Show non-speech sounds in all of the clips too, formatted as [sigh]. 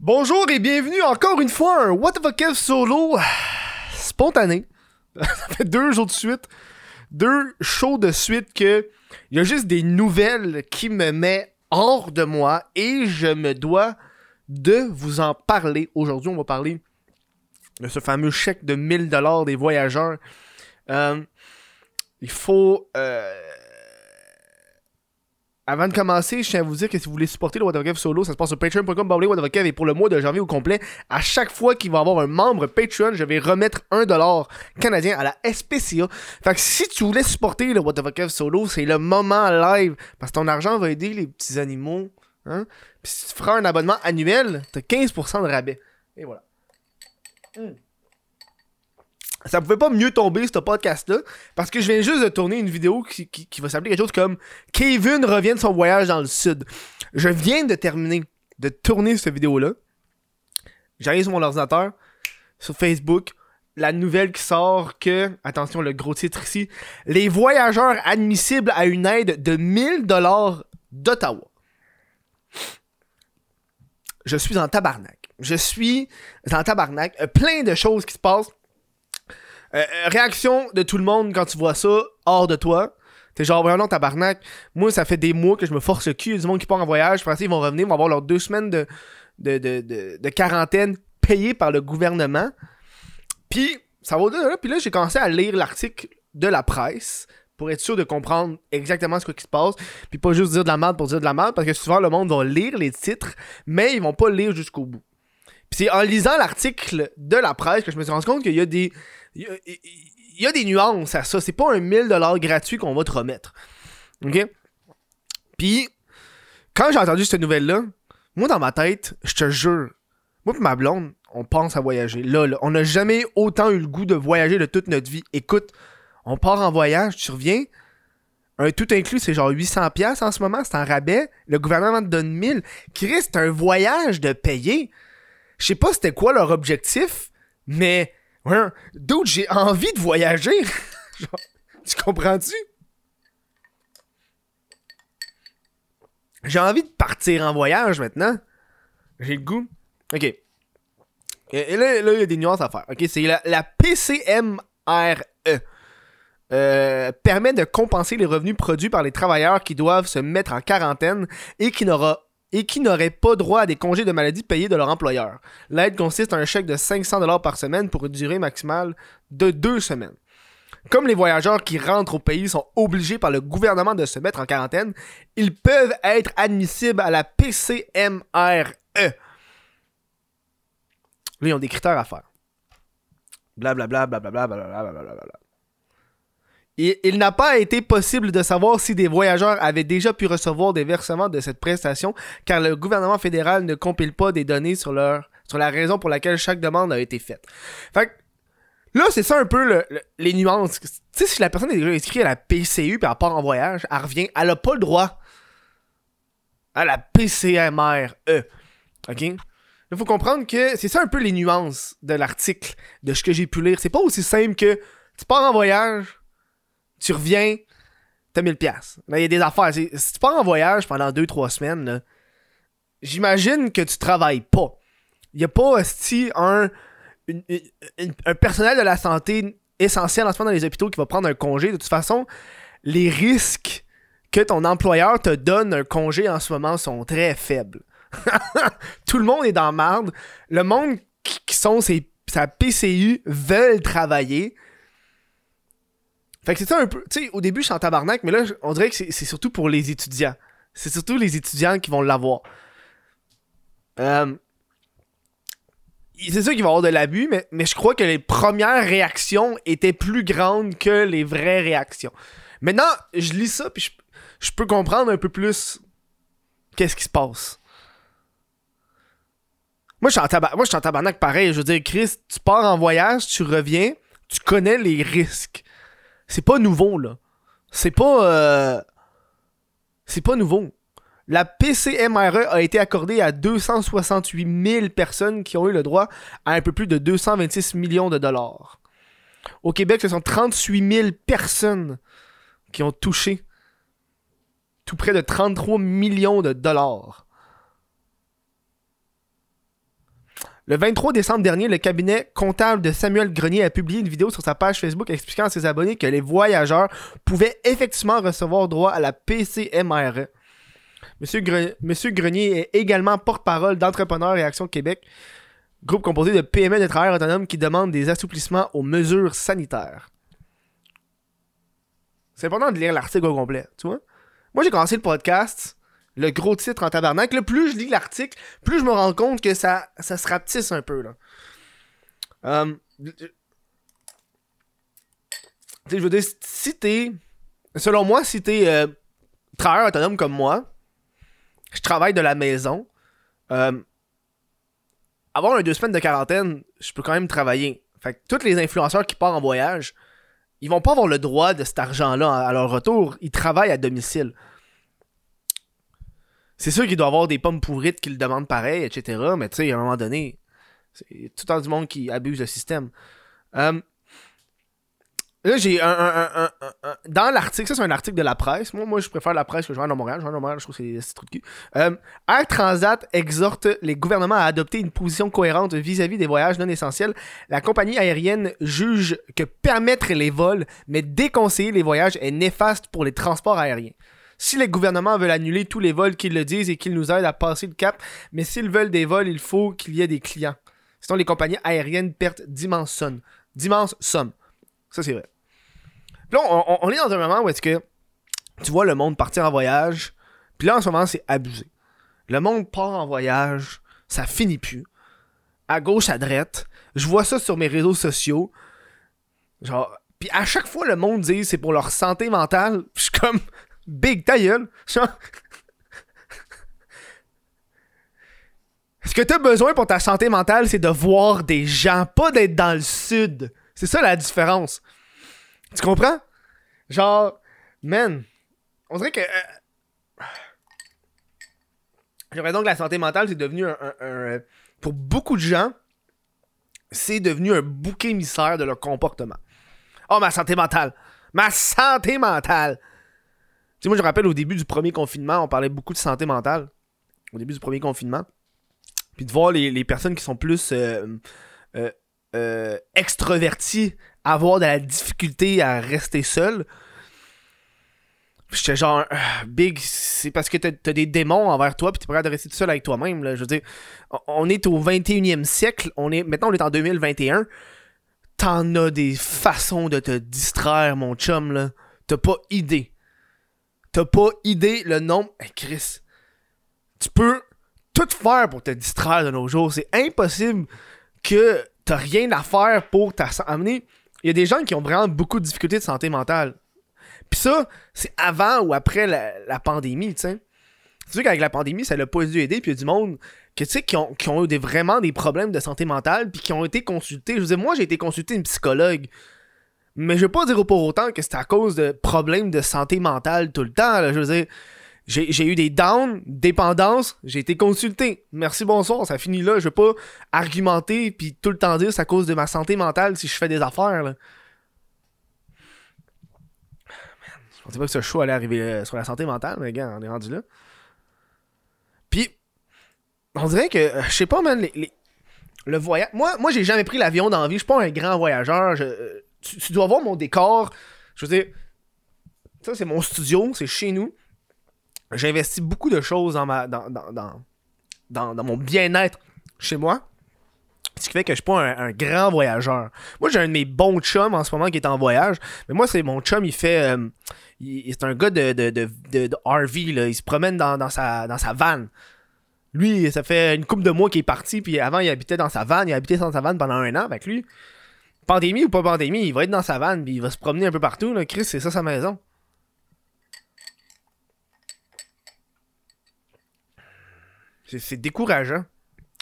Bonjour et bienvenue encore une fois à un What the Kev solo [sighs] spontané. [laughs] Ça fait deux jours de suite, deux shows de suite que il y a juste des nouvelles qui me mettent hors de moi et je me dois de vous en parler. Aujourd'hui, on va parler de ce fameux chèque de 1000 dollars des voyageurs. Euh, il faut euh, avant de commencer, je tiens à vous dire que si vous voulez supporter le What solo, ça se passe sur patreon.com et pour le mois de janvier au complet, à chaque fois qu'il va y avoir un membre Patreon, je vais remettre un dollar canadien à la SPCA. Fait que si tu voulais supporter le What solo, c'est le moment live parce que ton argent va aider les petits animaux. Hein? Puis si tu feras un abonnement annuel, t'as 15% de rabais. Et voilà. Hmm ça pouvait pas mieux tomber ce podcast-là, parce que je viens juste de tourner une vidéo qui, va s'appeler quelque chose comme Kevin revient de son voyage dans le sud. Je viens de terminer de tourner cette vidéo-là. J'arrive sur mon ordinateur, sur Facebook, la nouvelle qui sort que, attention, le gros titre ici, les voyageurs admissibles à une aide de 1000 dollars d'Ottawa. Je suis en tabarnak. Je suis en tabarnak. Euh, plein de choses qui se passent euh, euh, réaction de tout le monde quand tu vois ça hors de toi. T'es genre vraiment tabarnak. Moi, ça fait des mois que je me force le cul. Du monde qui part en voyage. Français, ils vont revenir, ils vont avoir leurs deux semaines de, de, de, de, quarantaine payées par le gouvernement. Puis, ça va au-delà. Puis là, j'ai commencé à lire l'article de la presse pour être sûr de comprendre exactement ce qui se passe. Puis pas juste dire de la merde pour dire de la merde. Parce que souvent, le monde va lire les titres, mais ils vont pas lire jusqu'au bout. Puis c'est en lisant l'article de la presse que je me suis rendu compte qu'il y a des il y, a des nuances à ça. C'est pas un 1000$ gratuit qu'on va te remettre. OK? Puis, quand j'ai entendu cette nouvelle-là, moi, dans ma tête, je te jure, moi et ma blonde, on pense à voyager. Là, là on n'a jamais autant eu le goût de voyager de toute notre vie. Écoute, on part en voyage, tu reviens, un tout inclus, c'est genre 800$ en ce moment, c'est un rabais. Le gouvernement te donne 1000. Chris, c'est un voyage de payer. Je sais pas c'était quoi leur objectif, mais D'autres, j'ai envie de voyager. [laughs] tu comprends-tu? J'ai envie de partir en voyage maintenant. J'ai le goût. Ok. Et là, il y a des nuances à faire. Ok, c'est la, la PCMRE. Euh, permet de compenser les revenus produits par les travailleurs qui doivent se mettre en quarantaine et qui n'aura et qui n'auraient pas droit à des congés de maladie payés de leur employeur. L'aide consiste en un chèque de 500$ par semaine pour une durée maximale de deux semaines. Comme les voyageurs qui rentrent au pays sont obligés par le gouvernement de se mettre en quarantaine, ils peuvent être admissibles à la PCMRE. Là, ils ont des critères à faire. Blablabla, blablabla, blablabla, blablabla il n'a pas été possible de savoir si des voyageurs avaient déjà pu recevoir des versements de cette prestation, car le gouvernement fédéral ne compile pas des données sur, la raison pour laquelle chaque demande a été faite. Fait là, c'est ça un peu les nuances. Tu sais, si la personne est déjà inscrite à la PCU puis elle part en voyage, elle revient, elle a pas le droit à la PCMRE. OK? Il faut comprendre que c'est ça un peu les nuances de l'article, de ce que j'ai pu lire. C'est pas aussi simple que tu pars en voyage, tu reviens, t'as 1000 pièces. Il y a des affaires. Si tu pars en voyage pendant 2-3 semaines, j'imagine que tu travailles pas. Il y a pas si un, un personnel de la santé essentiel en ce moment dans les hôpitaux qui va prendre un congé. De toute façon, les risques que ton employeur te donne un congé en ce moment sont très faibles. [laughs] Tout le monde est dans merde. Le monde qui sont sa PCU veulent travailler. Fait que ça un peu. Tu sais, au début, je suis en tabarnak, mais là, on dirait que c'est surtout pour les étudiants. C'est surtout les étudiants qui vont l'avoir. Euh, c'est sûr qu'il va y avoir de l'abus, mais, mais je crois que les premières réactions étaient plus grandes que les vraies réactions. Maintenant, je lis ça, puis je, peux comprendre un peu plus qu'est-ce qui se passe. Moi, je suis en, Moi, je suis en tabarnak pareil. Je veux dire, Chris, tu pars en voyage, tu reviens, tu connais les risques. C'est pas nouveau, là. C'est pas. Euh, c'est pas nouveau. La PCMRE a été accordée à 268 000 personnes qui ont eu le droit à un peu plus de 226 millions de dollars. Au Québec, ce sont 38 000 personnes qui ont touché tout près de 33 millions de dollars. Le 23 décembre dernier, le cabinet comptable de Samuel Grenier a publié une vidéo sur sa page Facebook expliquant à ses abonnés que les voyageurs pouvaient effectivement recevoir droit à la PCMRE. Monsieur, Grenier est également porte-parole d'Entrepreneurs et Action Québec, groupe composé de PME de travailleurs autonomes qui demandent des assouplissements aux mesures sanitaires. C'est important de lire l'article au complet, tu vois? Moi, j'ai commencé le podcast le gros titre en tabarnak. Le plus je lis l'article, plus je me rends compte que ça, ça se rapetisse un peu. Là. Euh, je veux dire, si t'es. Selon moi, si t'es euh, travailleur autonome comme moi, je travaille de la maison. Euh, avoir un deux semaines de quarantaine, je peux quand même travailler. Fait que tous les influenceurs qui partent en voyage, ils vont pas avoir le droit de cet argent-là à leur retour. Ils travaillent à domicile. C'est sûr qu'il doit avoir des pommes pourrites qui le demandent pareil, etc. Mais tu sais, à un moment donné, c'est tout le temps du monde qui abuse le système. Euh, là, j'ai un, Dans l'article, ça c'est un article de la presse. Moi, moi je préfère la presse que je vois dans Montréal. Je vois dans Montréal, je trouve que c'est trop de cul. Euh, Air Transat exhorte les gouvernements à adopter une position cohérente vis-à-vis -vis des voyages non essentiels. La compagnie aérienne juge que permettre les vols, mais déconseiller les voyages est néfaste pour les transports aériens. Si les gouvernements veulent annuler tous les vols, qu'ils le disent et qu'ils nous aident à passer le cap, mais s'ils veulent des vols, il faut qu'il y ait des clients. Sinon, les compagnies aériennes perdent d'immenses sommes. D'immenses sommes. Ça, c'est vrai. Puis là, on, est dans un moment où est-ce que tu vois le monde partir en voyage, puis là, en ce moment, c'est abusé. Le monde part en voyage, ça finit plus. À gauche, à droite. Je vois ça sur mes réseaux sociaux. Genre, puis à chaque fois, le monde dit c'est pour leur santé mentale. [laughs] Je suis comme, Big ta gueule. Ce que t'as besoin pour ta santé mentale, c'est de voir des gens, pas d'être dans le sud. C'est ça la différence. Tu comprends? Genre, man, on dirait que. Euh, l'impression que la santé mentale, c'est devenu un, Pour beaucoup de gens, c'est devenu un bouc émissaire de leur comportement. Oh, ma santé mentale! Ma santé mentale! Sais, moi, je rappelle au début du premier confinement, on parlait beaucoup de santé mentale. Au début du premier confinement. Puis de voir les, personnes qui sont plus euh, euh, euh, extroverties avoir de la difficulté à rester seul. J'étais genre, Big, c'est parce que t'as des démons envers toi, puis t'es prêt à rester tout seul avec toi-même. Je veux dire, on est au 21e siècle, on est, maintenant on est en 2021. T'en as des façons de te distraire, mon chum, là. T'as pas idée. T'as pas idée le nombre. Chris, tu peux tout faire pour te distraire de nos jours. C'est impossible que t'as rien à faire pour t'amener. Il y a des gens qui ont vraiment beaucoup de difficultés de santé mentale. Puis ça, c'est avant ou après la, pandémie, tu sais. Tu sais qu'avec la pandémie, ça l'a pas dû aider, puis il y a du monde que, tu sais, qui ont, qui ont eu vraiment des problèmes de santé mentale, puis qui ont été consultés. Je veux dire, moi, j'ai été consulté une psychologue mais je veux pas dire pour autant que c'est à cause de problèmes de santé mentale tout le temps. Je veux dire, j'ai eu des downs, dépendance, j'ai été consulté. Merci, bonsoir, ça finit là. Je veux pas argumenter puis tout le temps dire c'est à cause de ma santé mentale si je fais des affaires. Là. Je pensais pas que ce show allait arriver euh, sur la santé mentale, mais gars, on est rendu là. Puis, on dirait que, euh, je sais pas, man, le voyage. Moi, moi j'ai jamais pris l'avion dans la vie. Je suis pas un grand voyageur. Je, euh, tu, dois voir mon décor. Je veux dire, ça, c'est mon studio, c'est chez nous. J'ai investi beaucoup de choses dans, ma, dans, dans, dans, mon bien-être chez moi. Ce qui fait que je suis pas un, grand voyageur. Moi, j'ai un de mes bons chums en ce moment qui est en voyage. Mais moi, c'est mon chum, il fait. Euh, c'est un gars de, de, de, RV, là. Il se promène dans, sa, dans sa van. Lui, ça fait une couple de mois qu'il est parti, puis avant, il habitait dans sa van. Il a habité dans sa van pendant un an avec lui pandémie ou pas pandémie, il va être dans sa vanne, puis il va se promener un peu partout. Là. Chris, c'est ça sa maison. C'est décourageant.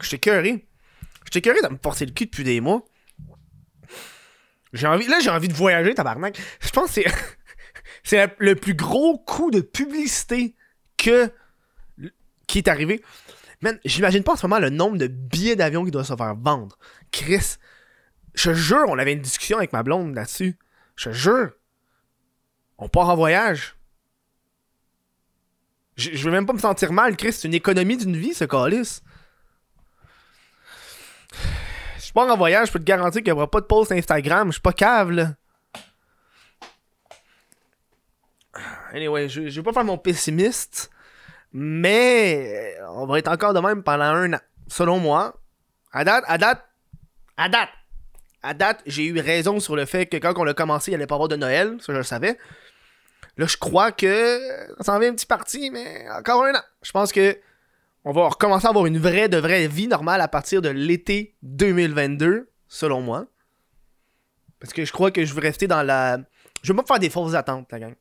Je t'ai cœuré. Je t'ai cœuré de me porter le cul depuis des mois. J'ai envie, là, j'ai envie de voyager, tabarnak. Je pense que c'est, [laughs] le plus gros coup de publicité que, qui est arrivé. Man, j'imagine pas en ce moment le nombre de billets d'avion qui doivent se faire vendre. Chris, je jure, on avait une discussion avec ma blonde là-dessus. Je jure. On part en voyage. Je, veux même pas me sentir mal, Chris. C'est une économie d'une vie, ce calice. Je pars en voyage, je peux te garantir qu'il n'y aura pas de post Instagram. Je suis pas cave, là. Anyway, je, je vais pas faire mon pessimiste. Mais on va être encore de même pendant un an. Selon moi. À date, à date, à date, à date, j'ai eu raison sur le fait que quand on a commencé, il allait pas avoir de Noël. Ça, je le savais. Là, je crois que ça s'en vient un petit parti, mais encore un an. Je pense que on va recommencer à avoir une vraie, de vraie vie normale à partir de l'été 2022, selon moi. Parce que je crois que je veux rester dans la. Je veux pas faire des fausses attentes, la gang.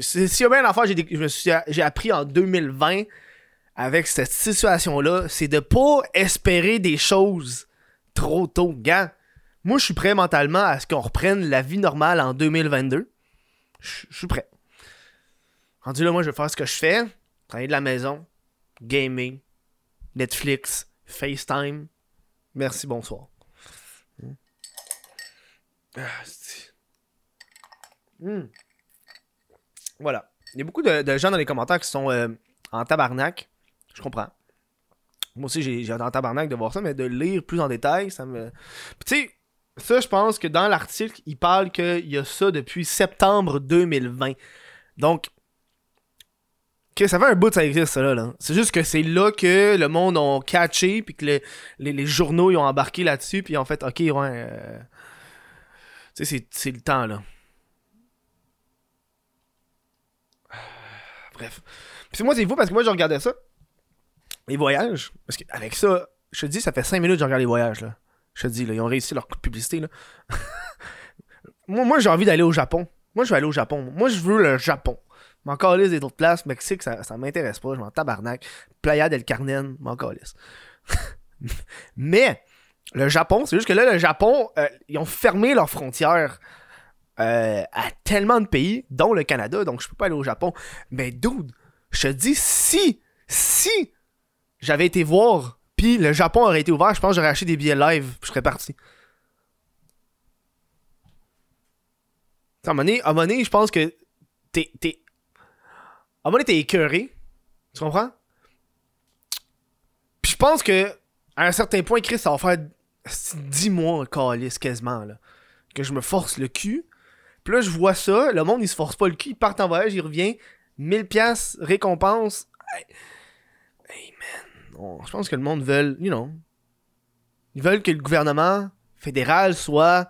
S'il y a bien affaire que j'ai appris en 2020 avec cette situation-là, c'est de pas espérer des choses trop tôt. Gars, moi, je suis prêt mentalement à ce qu'on reprenne la vie normale en 2022. Je suis prêt. Rendu là, moi, je vais faire ce que je fais. Travailler de la maison. Gaming. Netflix. FaceTime. Merci, bonsoir. Ah, hmm. Voilà. Il y a beaucoup de, gens dans les commentaires qui sont euh, en tabarnak. Je comprends. Moi aussi, j'ai en tabarnak de voir ça, mais de lire plus en détail, ça me. Tu sais, ça, je pense que dans l'article, il parle qu'il y a ça depuis septembre 2020. Donc, que ça fait un bout de ça existe, ça, là. C'est juste que c'est là que le monde a catché, puis que les, journaux ils ont embarqué là-dessus, puis ont fait, ok, ouais. Euh, tu sais, c'est le temps, là. Bref. Puis moi, c'est fou parce que moi, je regardais ça. Les voyages. Parce qu'avec ça, je te dis, ça fait 5 minutes que je regarde les voyages, là. Je te dis, ils ont réussi leur coup de publicité, là. [laughs] moi, j'ai envie d'aller au Japon. Moi, je vais aller au Japon. Moi, je veux le Japon. M'en calisse des autres places. Mexique, ça, ça m'intéresse pas. Je m'en tabarnak. Playa del Carmen, m'en calisse. [laughs] Mais, le Japon, c'est juste que là, le Japon, euh, ils ont fermé leurs frontières euh, à tellement de pays, dont le Canada, donc je peux pas aller au Japon. Mais dude, je te dis, si, si j'avais été voir, puis le Japon aurait été ouvert, je pense que j'aurais acheté des billets live, puis je serais parti. À un moment je pense que t'es. t'es... À un moment t'es écœuré. Tu comprends? Puis je pense que à un certain point, Chris, ça va faire 10 mois, calice, quasiment, là, que je me force le cul puis là, je vois ça, le monde, il se force pas le cul, il part en voyage, il revient, 1000 pièces récompense. Hey, je pense que le monde veut, you know, ils veulent que le gouvernement fédéral soit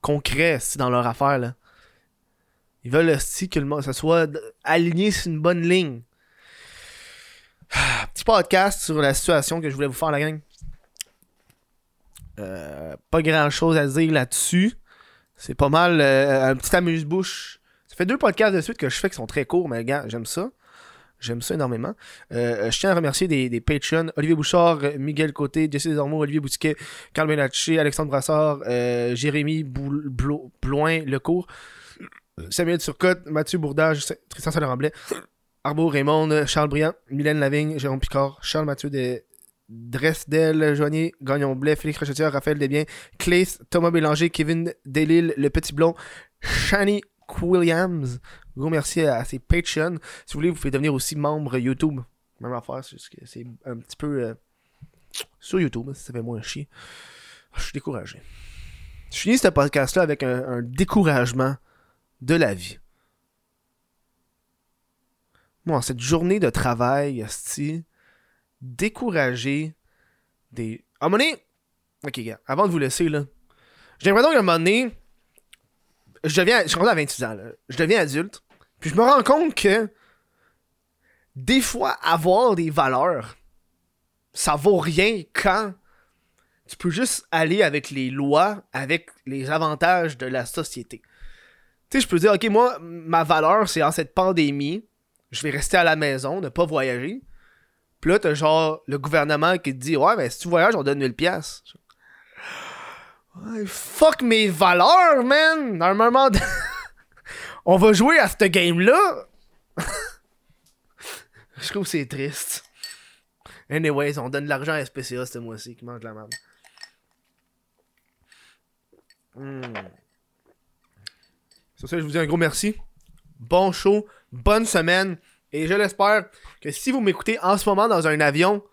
concret dans leur affaire, là. Ils veulent aussi que le monde, ça soit aligné sur une bonne ligne. [sighs] Petit podcast sur la situation que je voulais vous faire, la gang. Euh, pas grand chose à dire là-dessus. C'est pas mal euh, un petit amuse-bouche. Ça fait deux podcasts de suite que je fais qui sont très courts, mais gars, j'aime ça. J'aime ça énormément. Euh, je tiens à remercier des, des Patreons Olivier Bouchard, Miguel Côté, Jesse Desormeaux, Olivier Boutiquet, Carl Benacci, Alexandre Brassard, euh, Jérémy Bloin Lecourt, Samuel Turcotte, Mathieu Bourdage, Tristan Saleramblet, Arbo Raymond, Charles Briand, Mylène Lavigne, Jérôme Picard, Charles Mathieu de Dresdel, Joigny, Gagnon Blais, Félix Rochetière, Raphaël Desbiens, Clace, Thomas Bélanger, Kevin Delille, Le Petit Blond, Shani Williams. Gros merci à, ces Patreons. Si vous voulez, vous pouvez devenir aussi membre YouTube. Même affaire, c'est un petit peu euh, sur YouTube, ça fait moins chier. Je suis découragé. Je finis ce podcast-là avec un, découragement de la vie. Moi, cette journée de travail, sti, décourager des. À un moment donné. Ok, gars, avant de vous laisser, là. J'ai l'impression qu'à un moment donné. Je deviens. Je suis à 26 ans. Je deviens adulte. Puis je me rends compte que. Des fois, avoir des valeurs. Ça vaut rien quand. Tu peux juste aller avec les lois, avec les avantages de la société. Tu sais, je peux dire, ok, moi, ma valeur, c'est en cette pandémie, je vais rester à la maison, ne pas voyager. Puis là, t'as genre le gouvernement qui te dit Ouais, mais si tu voyages, on donne 1000 pièces. Fuck mes valeurs, man! Normalement, [laughs] on va jouer à ce game-là. [laughs] Je trouve que c'est triste. Anyways, on donne de l'argent à SPCA ce mois-ci qui mange la merde. Hmm. Sur ça, je vous dis un gros merci. Bon show, bonne semaine. Et je l'espère que si vous m'écoutez en ce moment dans un avion,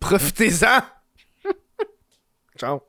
profitez-en. [laughs] Ciao.